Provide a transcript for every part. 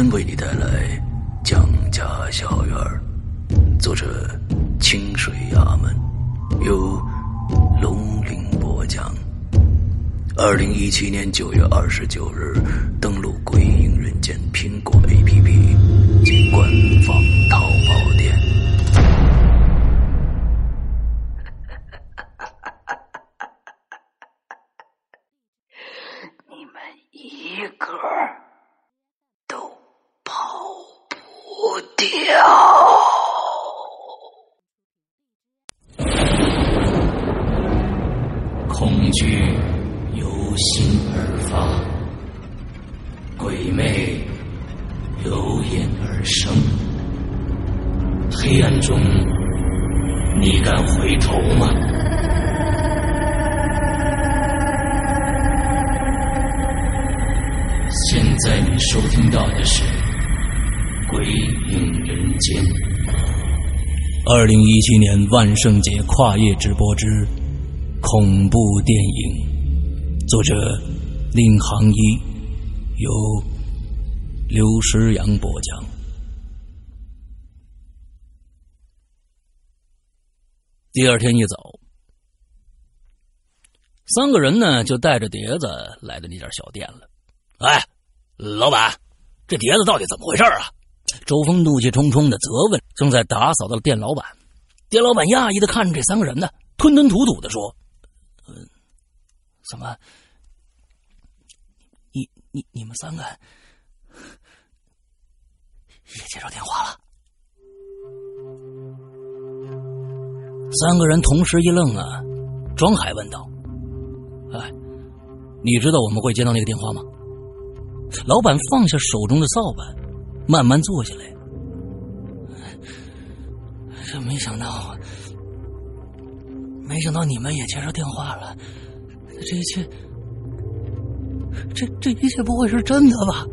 天为你带来蒋家小院作者清水衙门，由龙鳞播讲。二零一七年九月二十九日，登录《鬼影人间》苹果 APP 及官方淘二零一七年万圣节跨夜直播之恐怖电影。作者：令行一，由刘诗阳播讲。第二天一早，三个人呢就带着碟子来到那家小店了。哎，老板，这碟子到底怎么回事啊？周峰怒气冲冲的责问正在打扫的店老板。店老板讶异的看着这三个人呢，吞吞吐吐的说：“嗯，怎么？”你你们三个也接到电话了？三个人同时一愣啊！庄海问道：“哎，你知道我们会接到那个电话吗？”老板放下手中的扫把，慢慢坐下来。这没想到，没想到你们也接到电话了，这一切。这这一切不会是真的吧？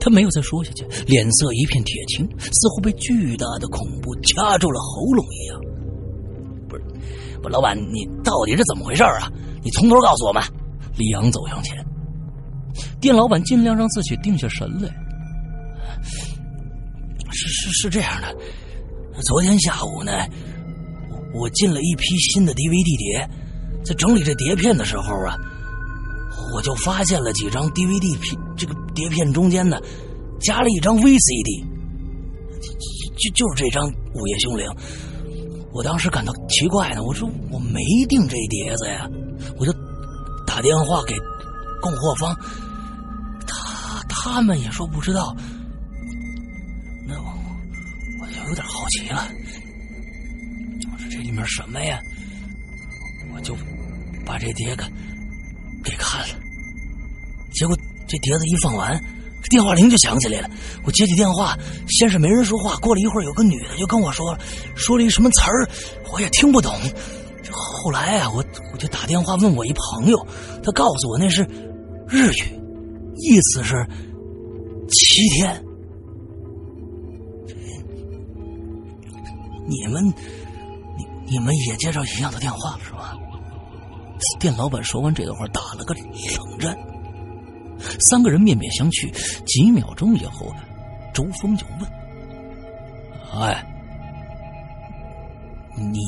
他没有再说下去，脸色一片铁青，似乎被巨大的恐怖掐住了喉咙一样。不是，不，老板，你到底是怎么回事啊？你从头告诉我们。李阳走向前，店老板尽量让自己定下神来。是是是这样的，昨天下午呢，我进了一批新的 DVD 碟，在整理这碟片的时候啊。我就发现了几张 DVD 片，这个碟片中间呢，夹了一张 VCD，就就是这张《午夜凶铃》。我当时感到奇怪呢，我说我没订这碟子呀，我就打电话给供货方，他他们也说不知道。我有点好奇了，我说这里面什么呀？我就把这碟给给看了。结果这碟子一放完，电话铃就响起来了。我接起电话，先是没人说话，过了一会儿，有个女的就跟我说，说了一什么词儿，我也听不懂。后来啊，我我就打电话问我一朋友，他告诉我那是日语，意思是七天。你们，你你们也接到一样的电话了是吧？店老板说完这段话，打了个冷战。三个人面面相觑，几秒钟以后，周峰就问：“哎，你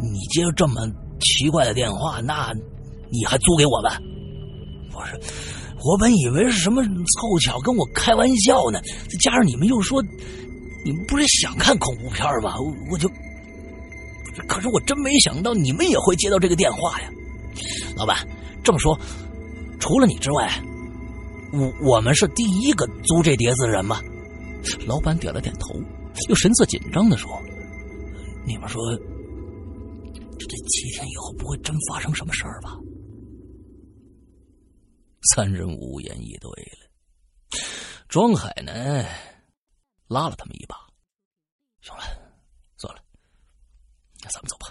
你接这么奇怪的电话，那你还租给我们？不是，我本以为是什么凑巧跟我开玩笑呢，再加上你们又说你们不是想看恐怖片吗？我就，可是我真没想到你们也会接到这个电话呀，老板，这么说。”除了你之外，我我们是第一个租这碟子的人吗？老板点了点头，又神色紧张的说：“你们说，这这七天以后不会真发生什么事儿吧？三人无言以对了。庄海呢，拉了他们一把：“行了，算了，那咱们走吧。”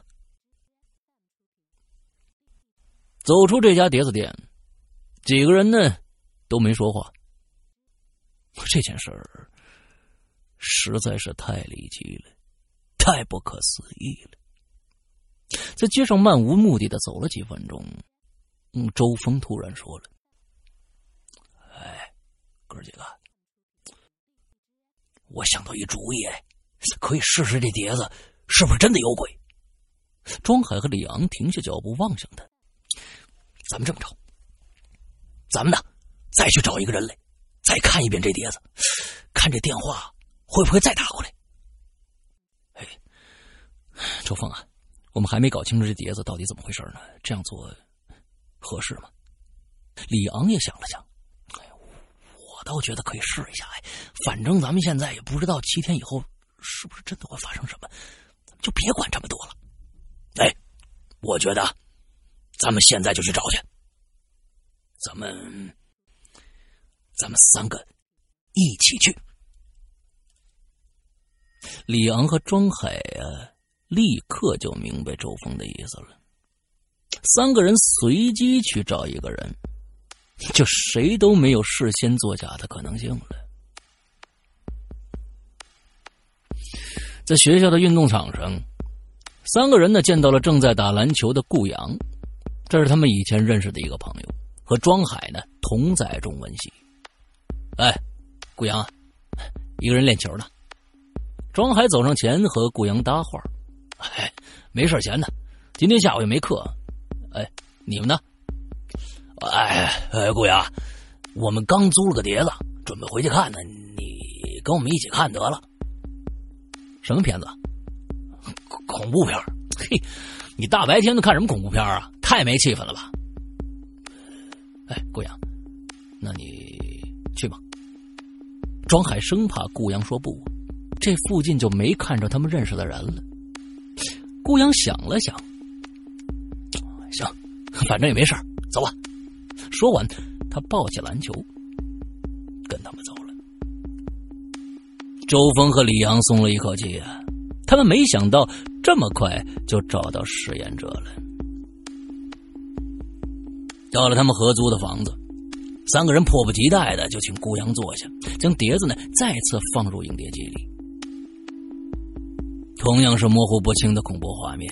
走出这家碟子店，几个人呢都没说话。这件事儿实在是太离奇了，太不可思议了。在街上漫无目的的走了几分钟，嗯，周峰突然说了：“哎，哥几个，我想到一主意，可以试试这碟子是不是真的有鬼。”庄海和李昂停下脚步望向他。咱们这么着，咱们呢，再去找一个人来，再看一遍这碟子，看这电话会不会再打过来。哎，周峰啊，我们还没搞清楚这碟子到底怎么回事呢，这样做合适吗？李昂也想了想，我倒觉得可以试一下。哎，反正咱们现在也不知道七天以后是不是真的会发生什么，就别管这么多了。哎，我觉得。咱们现在就去找去。咱们，咱们三个一起去。李昂和庄海啊，立刻就明白周峰的意思了。三个人随机去找一个人，就谁都没有事先作假的可能性了。在学校的运动场上，三个人呢见到了正在打篮球的顾阳。这是他们以前认识的一个朋友，和庄海呢同在中文系。哎，顾阳，一个人练球呢。庄海走上前和顾阳搭话：“哎，没事闲的，今天下午也没课。哎，你们呢？哎哎，顾阳，我们刚租了个碟子，准备回去看呢。你跟我们一起看得了。什么片子？恐怖片。嘿，你大白天的看什么恐怖片啊？”太没气氛了吧！哎，顾阳，那你去吧。庄海生怕顾阳说不，这附近就没看着他们认识的人了。顾阳想了想，行，反正也没事走吧。说完，他抱起篮球，跟他们走了。周峰和李阳松了一口气啊，他们没想到这么快就找到实验者了。到了他们合租的房子，三个人迫不及待的就请顾阳坐下，将碟子呢再次放入影碟机里。同样是模糊不清的恐怖画面，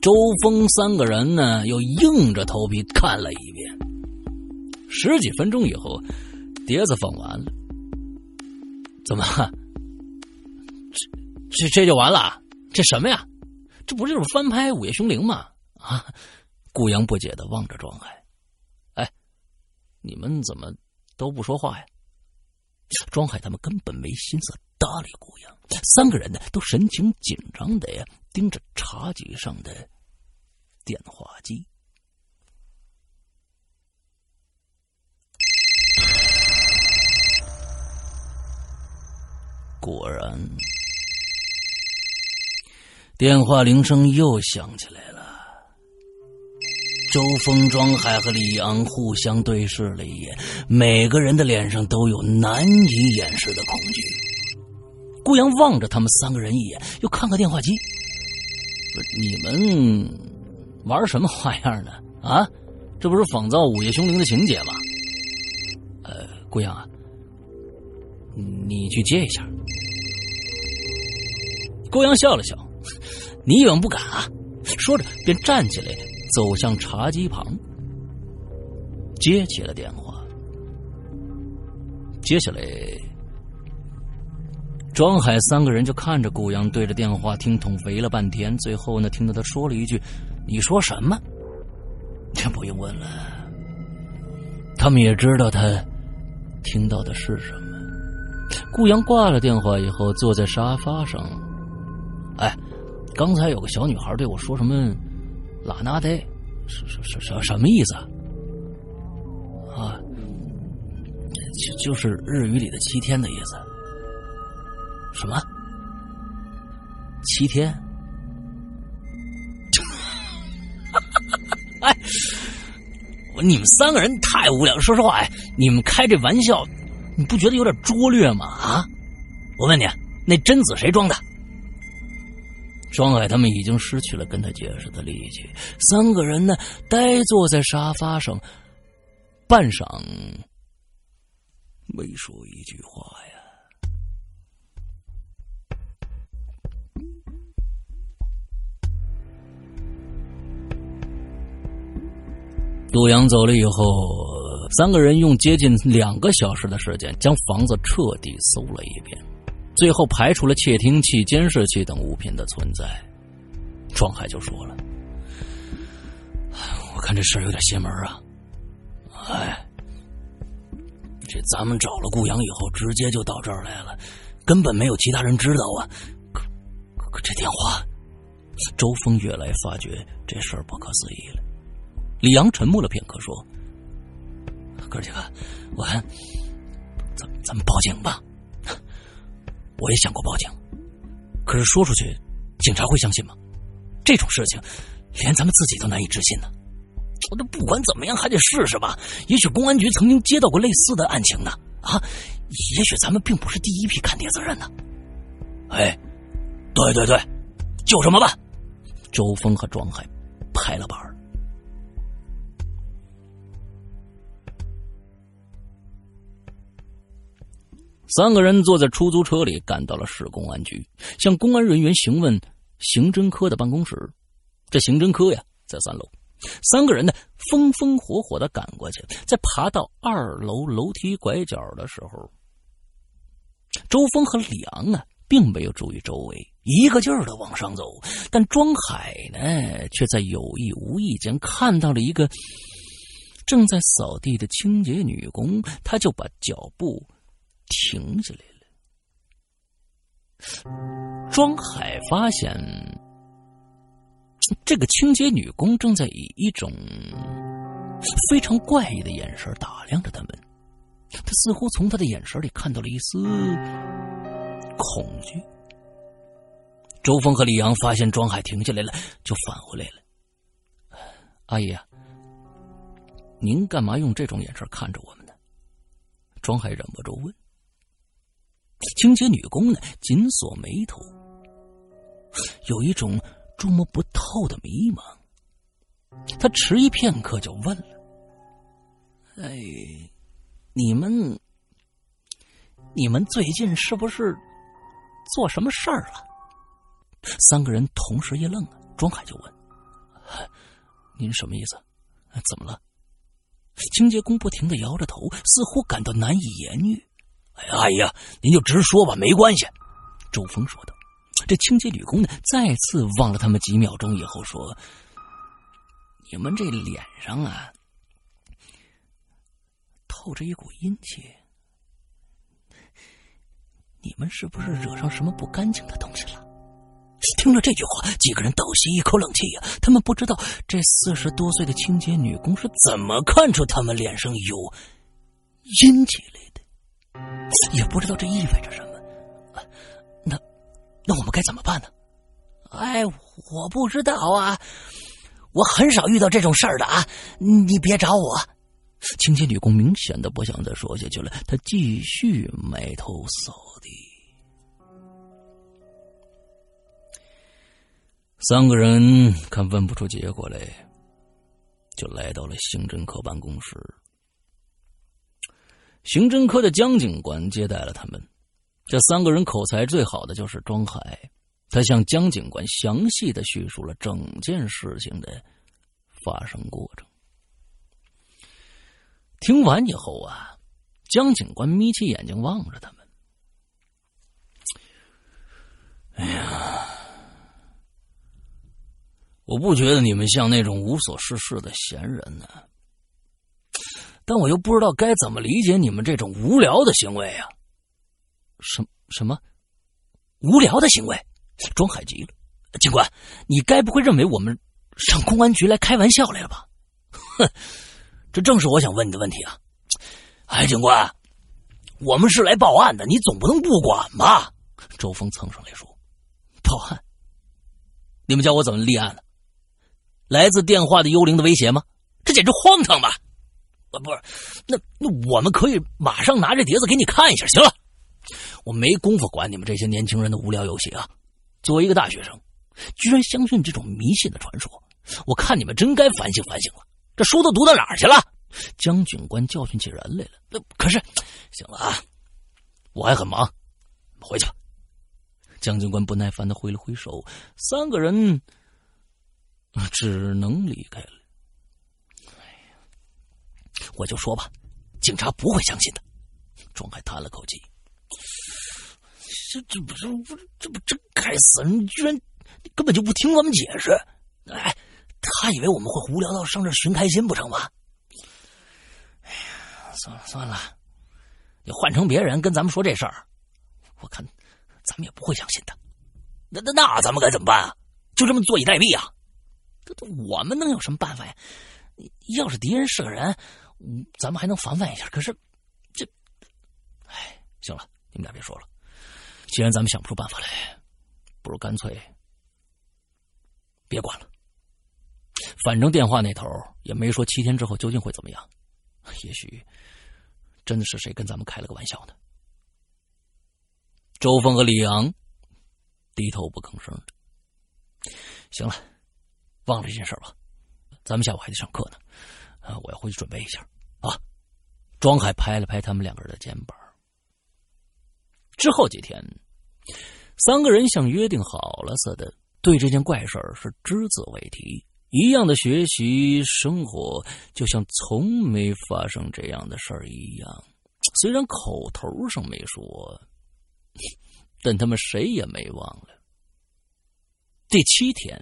周峰三个人呢又硬着头皮看了一遍。十几分钟以后，碟子放完了。怎么？这这这就完了？这什么呀？这不就是翻拍《午夜凶铃》吗？啊！顾阳不解的望着庄海。哎你们怎么都不说话呀？庄海他们根本没心思搭理顾阳，三个人呢都神情紧张的呀，盯着茶几上的电话机。果然，电话铃声又响起来了。周峰、庄海和李昂互相对视了一眼，每个人的脸上都有难以掩饰的恐惧。顾阳望着他们三个人一眼，又看看电话机：“你们玩什么花样呢？啊，这不是仿造《午夜凶铃》的情节吗？”呃，顾阳啊，你去接一下。顾阳笑了笑：“你以为不敢啊？”说着便站起来。走向茶几旁，接起了电话。接下来，庄海三个人就看着顾阳对着电话听筒围了半天，最后呢，听到他说了一句：“你说什么？”这不用问了，他们也知道他听到的是什么。顾阳挂了电话以后，坐在沙发上。哎，刚才有个小女孩对我说什么？拉那得，什什什什什么意思啊？啊，就就是日语里的七天的意思。什么？七天？哎，你们三个人太无聊。说实话，哎，你们开这玩笑，你不觉得有点拙劣吗？啊，我问你，那贞子谁装的？庄海他们已经失去了跟他解释的力气，三个人呢，呆坐在沙发上，半晌没说一句话呀。杜阳走了以后，三个人用接近两个小时的时间，将房子彻底搜了一遍。最后排除了窃听器、监视器等物品的存在，庄海就说了：“我看这事儿有点邪门啊！哎，这咱们找了顾阳以后，直接就到这儿来了，根本没有其他人知道啊！可可这电话……”周峰越来发觉这事儿不可思议了。李阳沉默了片刻，说：“哥几个，我看咱咱们报警吧。”我也想过报警，可是说出去，警察会相信吗？这种事情，连咱们自己都难以置信呢。我这不管怎么样，还得试试吧。也许公安局曾经接到过类似的案情呢。啊，也许咱们并不是第一批看碟子人呢。哎，对对对，就这么办。周峰和庄海拍了板三个人坐在出租车里，赶到了市公安局，向公安人员询问刑侦科的办公室。这刑侦科呀，在三楼。三个人呢，风风火火的赶过去，在爬到二楼楼梯拐角的时候，周峰和李昂啊，并没有注意周围，一个劲儿的往上走。但庄海呢，却在有意无意间看到了一个正在扫地的清洁女工，他就把脚步。停下来了。庄海发现，这个清洁女工正在以一种非常怪异的眼神打量着他们。他似乎从他的眼神里看到了一丝恐惧。周峰和李阳发现庄海停下来了，就返回来了。阿姨啊，您干嘛用这种眼神看着我们呢？庄海忍不住问。清洁女工呢，紧锁眉头，有一种捉摸不透的迷茫。她迟疑片刻，就问了：“哎，你们，你们最近是不是做什么事儿了？”三个人同时一愣啊，庄海就问：“您什么意思？怎么了？”清洁工不停的摇着头，似乎感到难以言喻。哎，阿姨啊，您就直说吧，没关系。”周峰说道。这清洁女工呢，再次望了他们几秒钟以后说：“你们这脸上啊，透着一股阴气，你们是不是惹上什么不干净的东西了？”听了这句话，几个人倒吸一口冷气呀。他们不知道这四十多岁的清洁女工是怎么看出他们脸上有阴气来的。也不知道这意味着什么，那那我们该怎么办呢？哎，我不知道啊，我很少遇到这种事儿的啊，你别找我。清洁女工明显的不想再说下去了，她继续埋头扫地。三个人看问不出结果来，就来到了刑侦科办公室。刑侦科的江警官接待了他们。这三个人口才最好的就是庄海，他向江警官详细的叙述了整件事情的发生过程。听完以后啊，江警官眯起眼睛望着他们。哎呀，我不觉得你们像那种无所事事的闲人呢。但我又不知道该怎么理解你们这种无聊的行为啊！什什么无聊的行为？庄海急了，警官，你该不会认为我们上公安局来开玩笑来了吧？哼，这正是我想问你的问题啊！哎，警官，我们是来报案的，你总不能不管吧？周峰蹭上来说：“报案？你们叫我怎么立案呢？来自电话的幽灵的威胁吗？这简直荒唐吧！不是，那那我们可以马上拿着碟子给你看一下。行了，我没工夫管你们这些年轻人的无聊游戏啊。作为一个大学生，居然相信这种迷信的传说，我看你们真该反省反省了。这书都读到哪儿去了？江警官教训起人来了。那可是，行了啊，我还很忙，回去吧。江警官不耐烦的挥了挥手，三个人只能离开了。我就说吧，警察不会相信的。庄海叹了口气。这这不是不这不这该死你居然根本就不听我们解释，哎，他以为我们会无聊到上这寻开心不成吗？哎呀，算了算了，你换成别人跟咱们说这事儿，我看咱们也不会相信的。那那那咱们该怎么办啊？就这么坐以待毙啊？这我们能有什么办法呀？要是敌人是个人，嗯咱们还能防范一下。可是这，哎，行了，你们俩别说了。既然咱们想不出办法来，不如干脆别管了。反正电话那头也没说七天之后究竟会怎么样，也许真的是谁跟咱们开了个玩笑呢。周峰和李阳低头不吭声。行了，忘了这件事吧。咱们下午还得上课呢，啊，我要回去准备一下啊。庄海拍了拍他们两个人的肩膀。之后几天，三个人像约定好了似的，对这件怪事儿是只字未提，一样的学习生活，就像从没发生这样的事儿一样。虽然口头上没说，但他们谁也没忘了。第七天，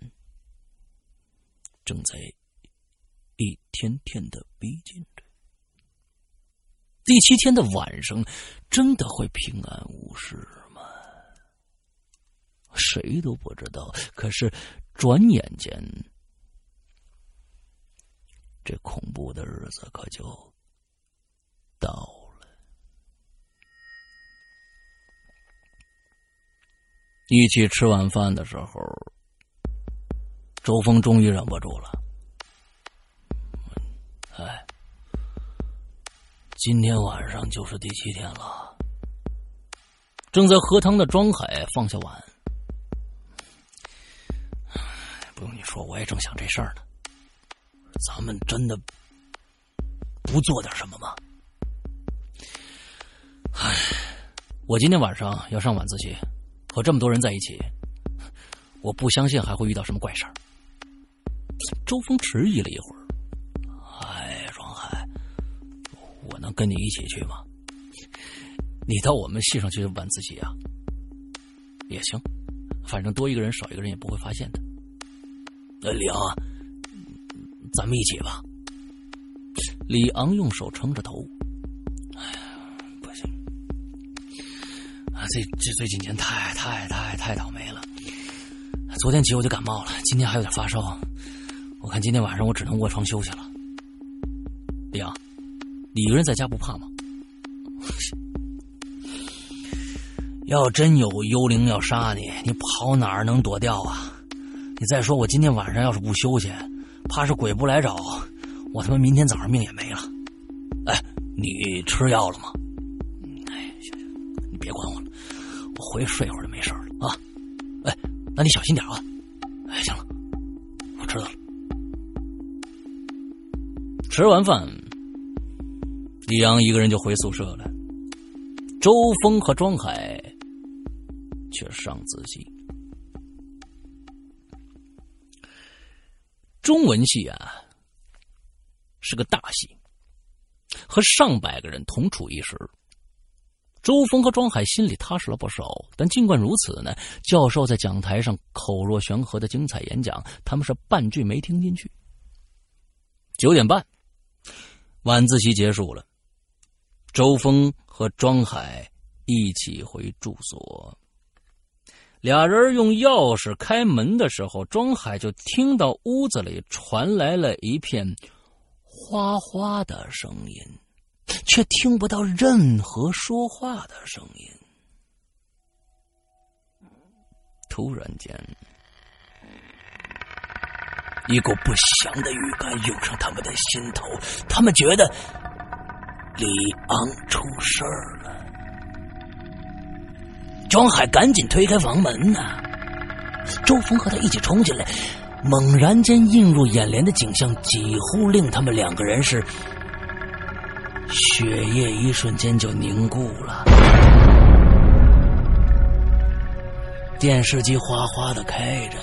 正在天天的逼近着。第七天的晚上，真的会平安无事吗？谁都不知道。可是，转眼间，这恐怖的日子可就到了。一起吃晚饭的时候，周峰终于忍不住了。今天晚上就是第七天了。正在喝汤的庄海放下碗，不用你说，我也正想这事儿呢。咱们真的不做点什么吗？唉，我今天晚上要上晚自习，和这么多人在一起，我不相信还会遇到什么怪事儿。周峰迟疑了一会儿。跟你一起去吗？你到我们系上去晚自习啊？也行，反正多一个人少一个人也不会发现的。呃，李昂，咱们一起吧。李昂用手撑着头。哎呀，不行！啊，这这最近年太太太太倒霉了。昨天起我就感冒了，今天还有点发烧。我看今天晚上我只能卧床休息了。你一个人在家不怕吗？要真有幽灵要杀你，你跑哪儿能躲掉啊？你再说我今天晚上要是不休息，怕是鬼不来找，我他妈明天早上命也没了。哎，你吃药了吗？哎，行行，你别管我了，我回去睡一会儿就没事了啊。哎，那你小心点啊。哎，行了，我知道了。吃完饭。李阳一个人就回宿舍了，周峰和庄海却上自习。中文系啊，是个大系，和上百个人同处一室。周峰和庄海心里踏实了不少，但尽管如此呢，教授在讲台上口若悬河的精彩演讲，他们是半句没听进去。九点半，晚自习结束了。周峰和庄海一起回住所，俩人用钥匙开门的时候，庄海就听到屋子里传来了一片哗哗的声音，却听不到任何说话的声音。突然间，一股不祥的预感涌上他们的心头，他们觉得李昂出事儿了。庄海赶紧推开房门呐，周峰和他一起冲进来，猛然间映入眼帘的景象几乎令他们两个人是血液一瞬间就凝固了。电视机哗哗的开着，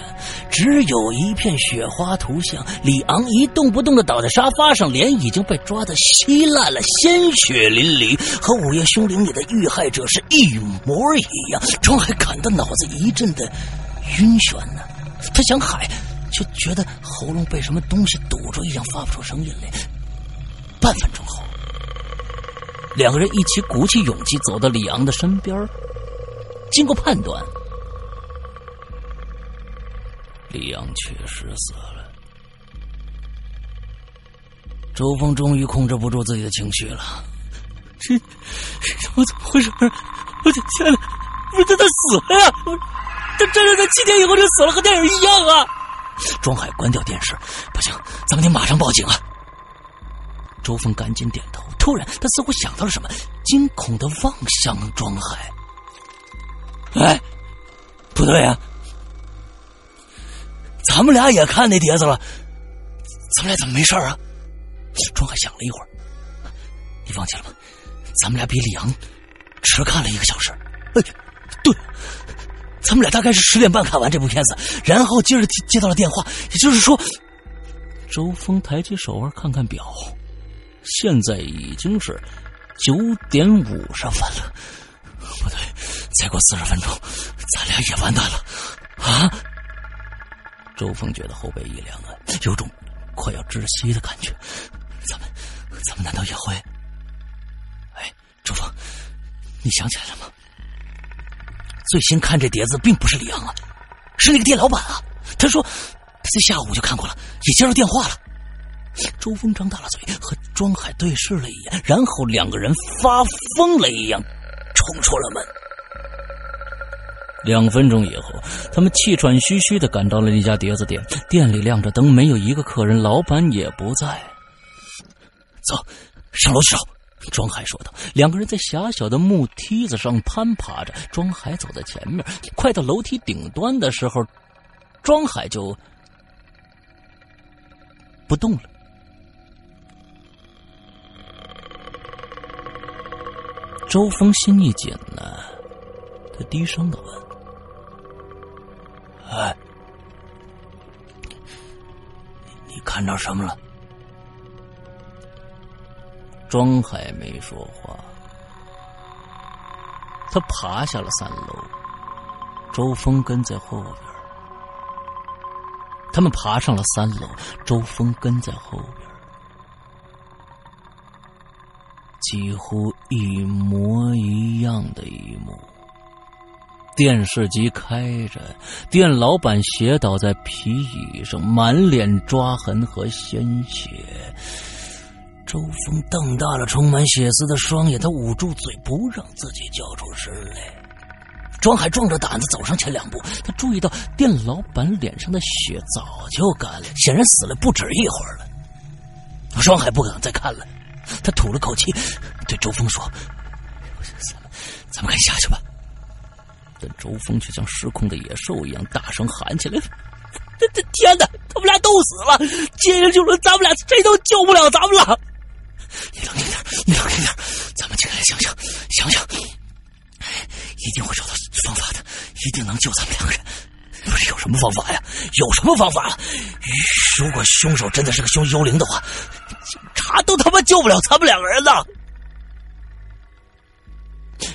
只有一片雪花图像。李昂一动不动的倒在沙发上，脸已经被抓的稀烂了，鲜血淋漓，和《午夜凶铃》里的遇害者是一模一样。庄海感到脑子一阵的晕眩呢，他想喊，却觉得喉咙被什么东西堵住一样，发不出声音来。半分钟后，两个人一起鼓起勇气走到李昂的身边，经过判断。李阳确实死了。周峰终于控制不住自己的情绪了，这这我怎么回事？我的天哪！不是他死了呀！他真的在七天以后就死了，和电影一样啊！庄海关掉电视，不行，咱们得马上报警啊！周峰赶紧点头。突然，他似乎想到了什么，惊恐的望向庄海。哎，不对呀！咱们俩也看那碟子了，咱们俩怎么没事啊？庄海想了一会儿，你忘记了吗？咱们俩比李阳迟看了一个小时。哎，对，咱们俩大概是十点半看完这部片子，然后接着接到了电话，也就是说，周峰抬起手腕看看表，现在已经是九点五十分了。不对，再过四十分钟，咱俩也完蛋了啊！周峰觉得后背一凉啊，有种快要窒息的感觉。咱们，咱们难道也会？哎，周峰，你想起来了吗？最先看这碟子并不是李阳啊，是那个店老板啊。他说他在下午就看过了，也接到电话了。周峰张大了嘴，和庄海对视了一眼，然后两个人发疯了一样冲出了门。两分钟以后，他们气喘吁吁的赶到了那家碟子店。店里亮着灯，没有一个客人，老板也不在。走，上楼去找。庄海说道。两个人在狭小的木梯子上攀爬着，庄海走在前面。快到楼梯顶端的时候，庄海就不动了。周峰心一紧呢，他低声的问。哎，你看到什么了？庄海没说话，他爬下了三楼，周峰跟在后边。他们爬上了三楼，周峰跟在后边，几乎一模一样的一。电视机开着，店老板斜倒在皮椅上，满脸抓痕和鲜血。周峰瞪大了充满血丝的双眼，他捂住嘴，不让自己叫出声来。庄海壮着胆子走上前两步，他注意到店老板脸上的血早就干了，显然死了不止一会儿了。庄海不敢再看了，他吐了口气，对周峰说：“咱们，咱们赶紧下去吧。”但周峰却像失控的野兽一样大声喊起来：“ 这这天哪！他们俩都死了，接着就轮咱们俩，谁都救不了咱们了！你冷静点，你冷静点，咱们静下来想想，想想，一定会找到方法的，一定能救咱们两个人。不是有什么方法呀？有什么方法？如果凶手真的是个凶幽灵的话，警察都他妈救不了咱们两个人呢！”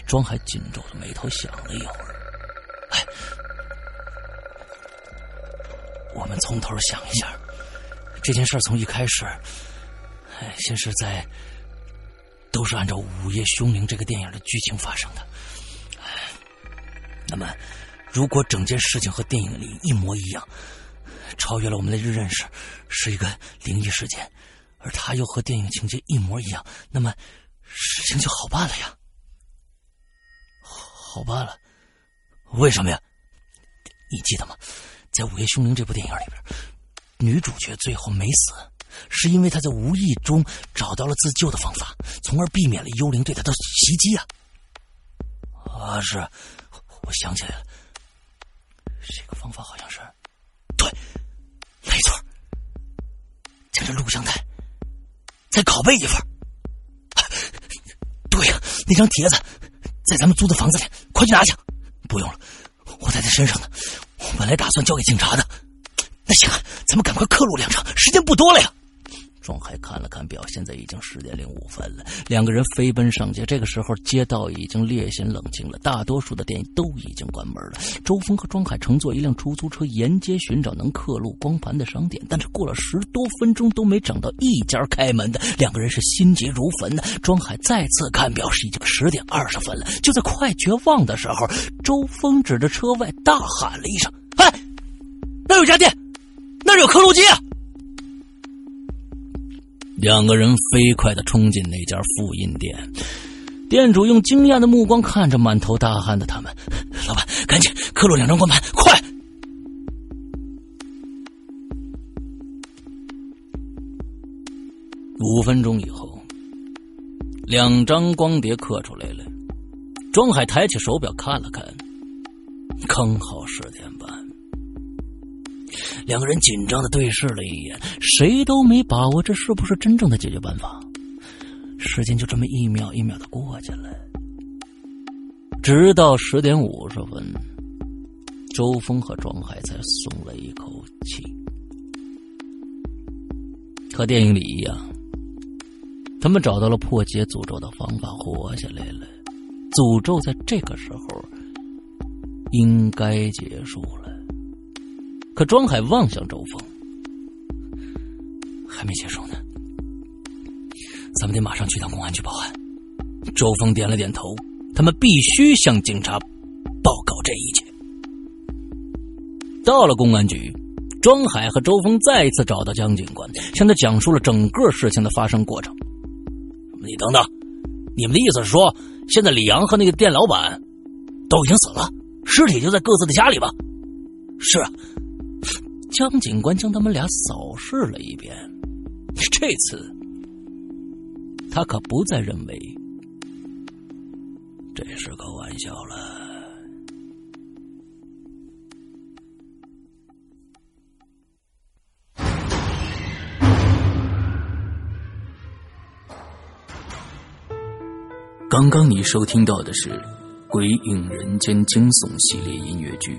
庄海紧皱着眉头想了一会儿。我们从头想一下，这件事从一开始，哎，先是在都是按照《午夜凶铃》这个电影的剧情发生的。那么，如果整件事情和电影里一模一样，超越了我们的认识，是一个灵异事件，而它又和电影情节一模一样，那么事情就好办了呀，好办了。为什么呀？你记得吗？在《午夜凶铃》这部电影里边，女主角最后没死，是因为她在无意中找到了自救的方法，从而避免了幽灵对她的袭击啊！啊，是，我想起来了，这个方法好像是，对，没错，将这录像带再拷贝一份。对呀，那张帖子在咱们租的房子里，快去拿去。不用了，我在他身上呢。本来打算交给警察的。那行，咱们赶快刻录两场，时间不多了呀。庄海看了看表，现在已经十点零五分了。两个人飞奔上街。这个时候，街道已经略显冷清了，大多数的店都已经关门了。周峰和庄海乘坐一辆出租车沿街寻找能刻录光盘的商店，但是过了十多分钟都没找到一家开门的。两个人是心急如焚的。庄海再次看表，是已经十点二十分了。就在快绝望的时候，周峰指着车外大喊了一声：“，那有家店，那有刻录机啊！”两个人飞快的冲进那家复印店，店主用惊讶的目光看着满头大汗的他们。老板，赶紧刻录两张光盘，快！五分钟以后，两张光碟刻出来了。庄海抬起手表看了看，刚好十点。两个人紧张的对视了一眼，谁都没把握这是不是真正的解决办法。时间就这么一秒一秒的过去了，直到十点五十分，周峰和庄海才松了一口气。和电影里一样，他们找到了破解诅咒的方法，活下来了。诅咒在这个时候应该结束了。可庄海望向周峰，还没结束呢。咱们得马上去趟公安局报案。周峰点了点头，他们必须向警察报告这一切。到了公安局，庄海和周峰再一次找到江警官，向他讲述了整个事情的发生过程。你等等，你们的意思是说，现在李阳和那个店老板都已经死了，尸体就在各自的家里吧？是啊。江警官将他们俩扫视了一遍，这次他可不再认为这是个玩笑了。刚刚你收听到的是《鬼影人间》惊悚系列音乐剧。